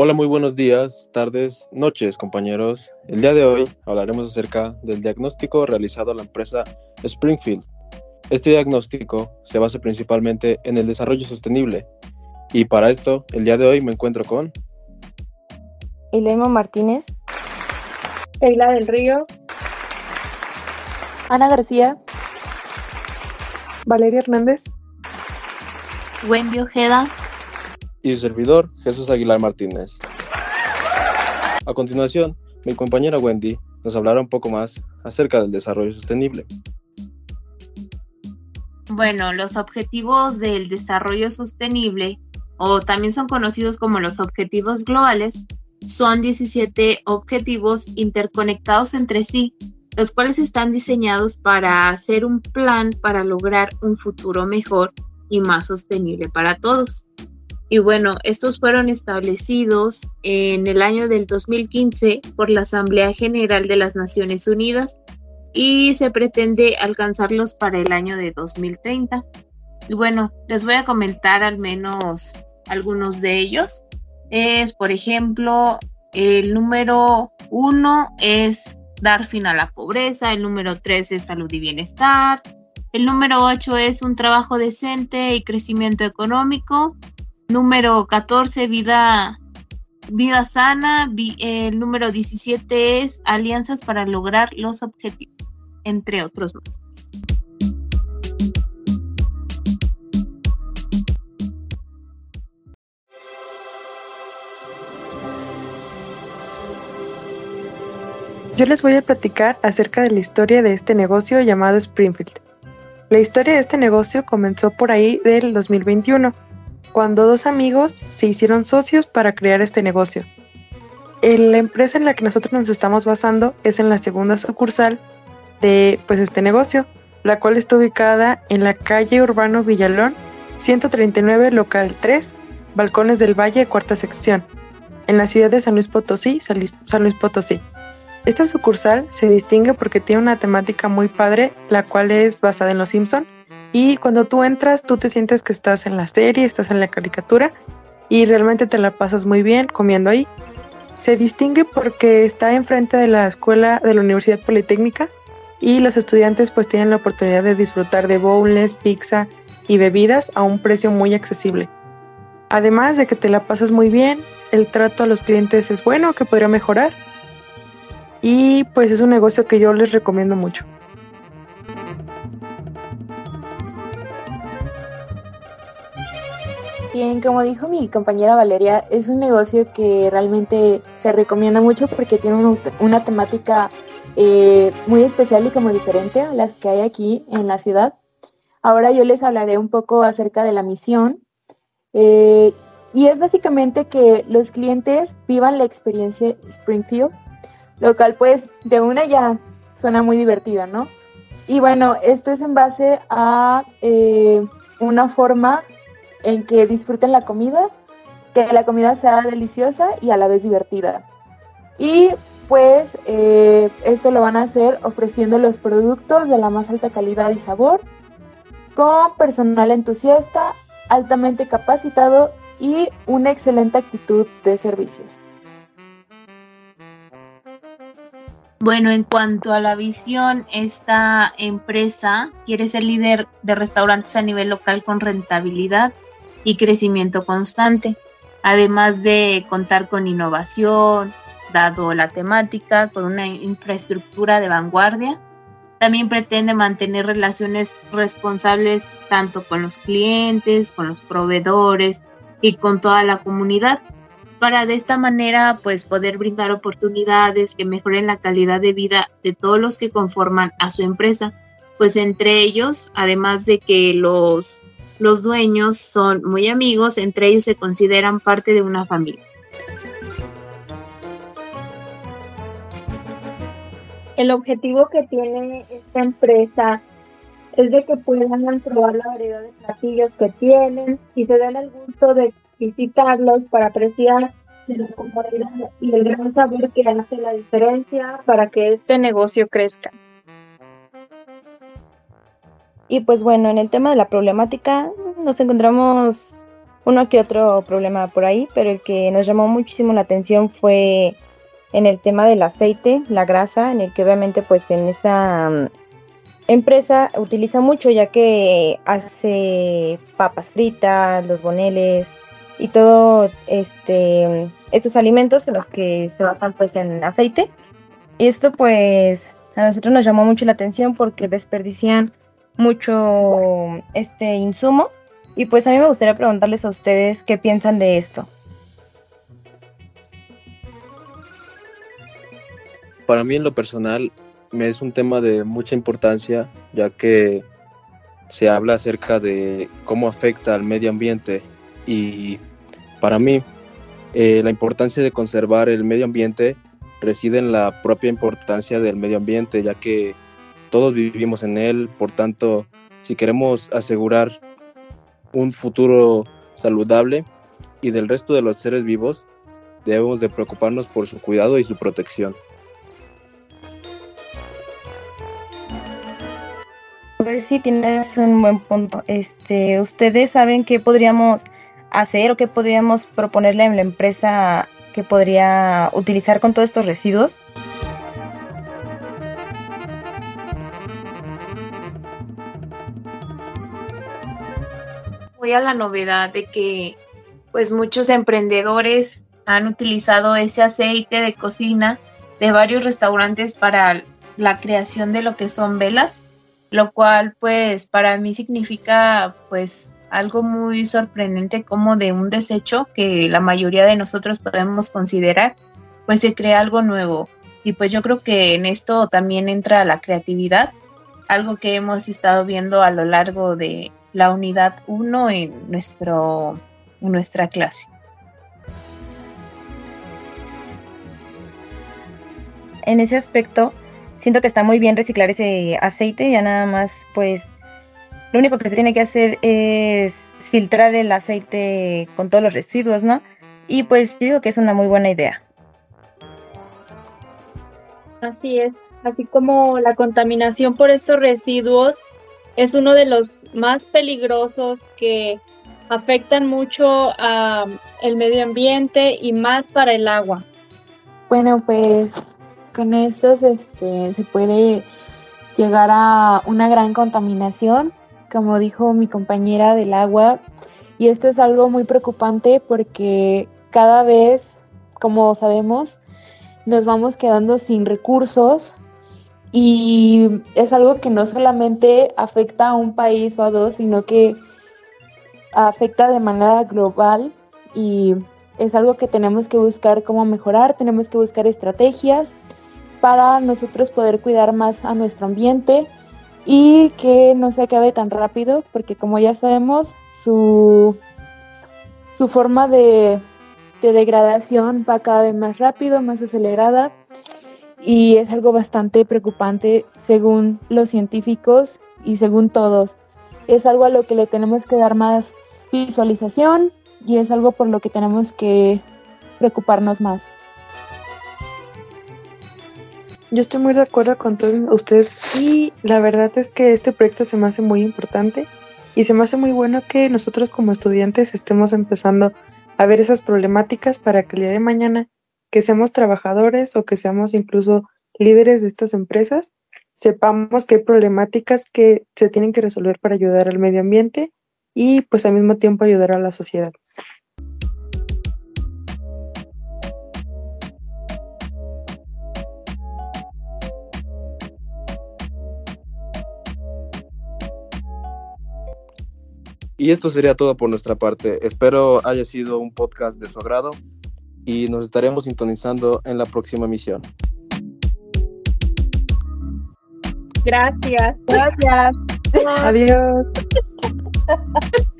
Hola, muy buenos días, tardes, noches, compañeros. El día de hoy hablaremos acerca del diagnóstico realizado a la empresa Springfield. Este diagnóstico se basa principalmente en el desarrollo sostenible. Y para esto, el día de hoy me encuentro con Ilemo Martínez, Eila del Río, Ana García, Valeria Hernández, Wendy Ojeda y su servidor Jesús Aguilar Martínez. A continuación, mi compañera Wendy nos hablará un poco más acerca del desarrollo sostenible. Bueno, los objetivos del desarrollo sostenible, o también son conocidos como los objetivos globales, son 17 objetivos interconectados entre sí, los cuales están diseñados para hacer un plan para lograr un futuro mejor y más sostenible para todos. Y bueno, estos fueron establecidos en el año del 2015 por la Asamblea General de las Naciones Unidas y se pretende alcanzarlos para el año de 2030. Y bueno, les voy a comentar al menos algunos de ellos. Es, por ejemplo, el número uno es dar fin a la pobreza, el número tres es salud y bienestar, el número ocho es un trabajo decente y crecimiento económico, Número 14, vida, vida sana. el número 17 es alianzas para lograr los objetivos, entre otros más. Yo les voy a platicar acerca de la historia de este negocio llamado Springfield. La historia de este negocio comenzó por ahí del 2021 cuando dos amigos se hicieron socios para crear este negocio. La empresa en la que nosotros nos estamos basando es en la segunda sucursal de pues este negocio, la cual está ubicada en la calle Urbano Villalón, 139 local 3, Balcones del Valle, cuarta sección, en la ciudad de San Luis Potosí, San Luis Potosí. Esta sucursal se distingue porque tiene una temática muy padre, la cual es basada en Los Simpson y cuando tú entras, tú te sientes que estás en la serie, estás en la caricatura y realmente te la pasas muy bien comiendo ahí. Se distingue porque está enfrente de la escuela de la Universidad Politécnica y los estudiantes pues tienen la oportunidad de disfrutar de bowls, pizza y bebidas a un precio muy accesible. Además de que te la pasas muy bien, el trato a los clientes es bueno, que podría mejorar. Y pues es un negocio que yo les recomiendo mucho. Bien, como dijo mi compañera Valeria, es un negocio que realmente se recomienda mucho porque tiene una, temática eh, muy especial y como diferente a las que hay aquí en la ciudad. Ahora yo les hablaré un poco acerca de la misión eh, y es básicamente que los clientes vivan la experiencia Springfield, lo cual pues de una ya suena muy divertida, ¿no? Y bueno, esto es en base a eh, una forma en que disfruten la comida, que la comida sea deliciosa y a la vez divertida. Y pues eh, esto lo van a hacer ofreciendo los productos de la más alta calidad y sabor, con personal entusiasta, altamente capacitado y una excelente actitud de servicios. Bueno, en cuanto a la visión, esta empresa quiere ser líder de restaurantes a nivel local con rentabilidad y crecimiento constante, además de contar con innovación, dado la temática, con una infraestructura de vanguardia. También pretende mantener relaciones responsables tanto con los clientes, con los proveedores y con toda la comunidad para de esta manera pues poder brindar oportunidades que mejoren la calidad de vida de todos los que conforman a su empresa, pues entre ellos, además de que los los dueños son muy amigos, entre ellos se consideran parte de una familia. El objetivo que tiene esta empresa es de que puedan probar la variedad de platillos que tienen y se den el gusto de visitarlos para apreciar la comodidad y el gran sabor que hace la diferencia para que este negocio crezca. Y pues bueno, en el tema de la problemática nos encontramos uno que otro problema por ahí, pero el que nos llamó muchísimo la atención fue en el tema del aceite, la grasa, en el que obviamente pues en esta mm, empresa utiliza mucho ya que hace papas fritas, los boneles y todo este estos alimentos en los que se basan pues en aceite. Y esto pues a nosotros nos llamó mucho la atención porque desperdician mucho este insumo y pues a mí me gustaría preguntarles a ustedes qué piensan de esto. Para mí en lo personal me es un tema de mucha importancia ya que se habla acerca de cómo afecta al medio ambiente y para mí eh, la importancia de conservar el medio ambiente reside en la propia importancia del medio ambiente ya que todos vivimos en él, por tanto si queremos asegurar un futuro saludable y del resto de los seres vivos, debemos de preocuparnos por su cuidado y su protección. ver si tienes un buen punto. Este, ¿ustedes saben qué podríamos hacer o qué podríamos proponerle a la empresa que podría utilizar con todos estos residuos? La novedad de que pues muchos emprendedores han utilizado ese aceite de cocina de varios restaurantes para la creación de lo que son velas, lo cual pues para mí significa pues algo muy sorprendente como de un desecho que la mayoría de nosotros podemos considerar, pues se crea algo nuevo. Y pues yo creo que en esto también entra la creatividad, algo que hemos estado viendo a lo largo de la unidad 1 en, nuestro, nuestra clase. En ese aspecto, siento que está muy bien reciclar ese aceite, ya nada más pues lo único que se tiene que hacer es filtrar el aceite con todos los residuos, ¿no? Y pues digo que es una muy buena idea. Así es, así como la contaminación por estos residuos es uno de los más peligrosos que afectan mucho al medio ambiente y más para el agua. Bueno, pues con estos este, se puede llegar a una gran contaminación, como dijo mi compañera del agua, y esto es algo muy preocupante porque cada vez, como sabemos, nos vamos quedando sin recursos y es algo que no solamente afecta a un país o a dos, sino que afecta de manera global y es algo que tenemos que buscar cómo mejorar, tenemos que buscar estrategias para nosotros poder cuidar más a nuestro ambiente y que no se acabe tan rápido, porque como ya sabemos, su, su forma de, de degradación va cada vez más rápido, más acelerada y es algo bastante preocupante según los científicos y según todos. Es algo a lo que le tenemos que dar más visualización y es algo por lo que tenemos que preocuparnos más. Yo estoy muy de acuerdo con todos ustedes y la verdad es que este proyecto se me hace muy importante y se me hace muy bueno que nosotros como estudiantes estemos empezando a ver esas problemáticas para que el día de mañana que seamos trabajadores o que seamos incluso líderes de estas empresas, sepamos que hay problemáticas que se tienen que resolver para ayudar al medio ambiente y pues al mismo tiempo ayudar a la sociedad. Y esto sería todo por nuestra parte. Espero haya sido un podcast de su agrado y nos estaremos sintonizando en la próxima emisión. Gracias. Gracias. Adiós.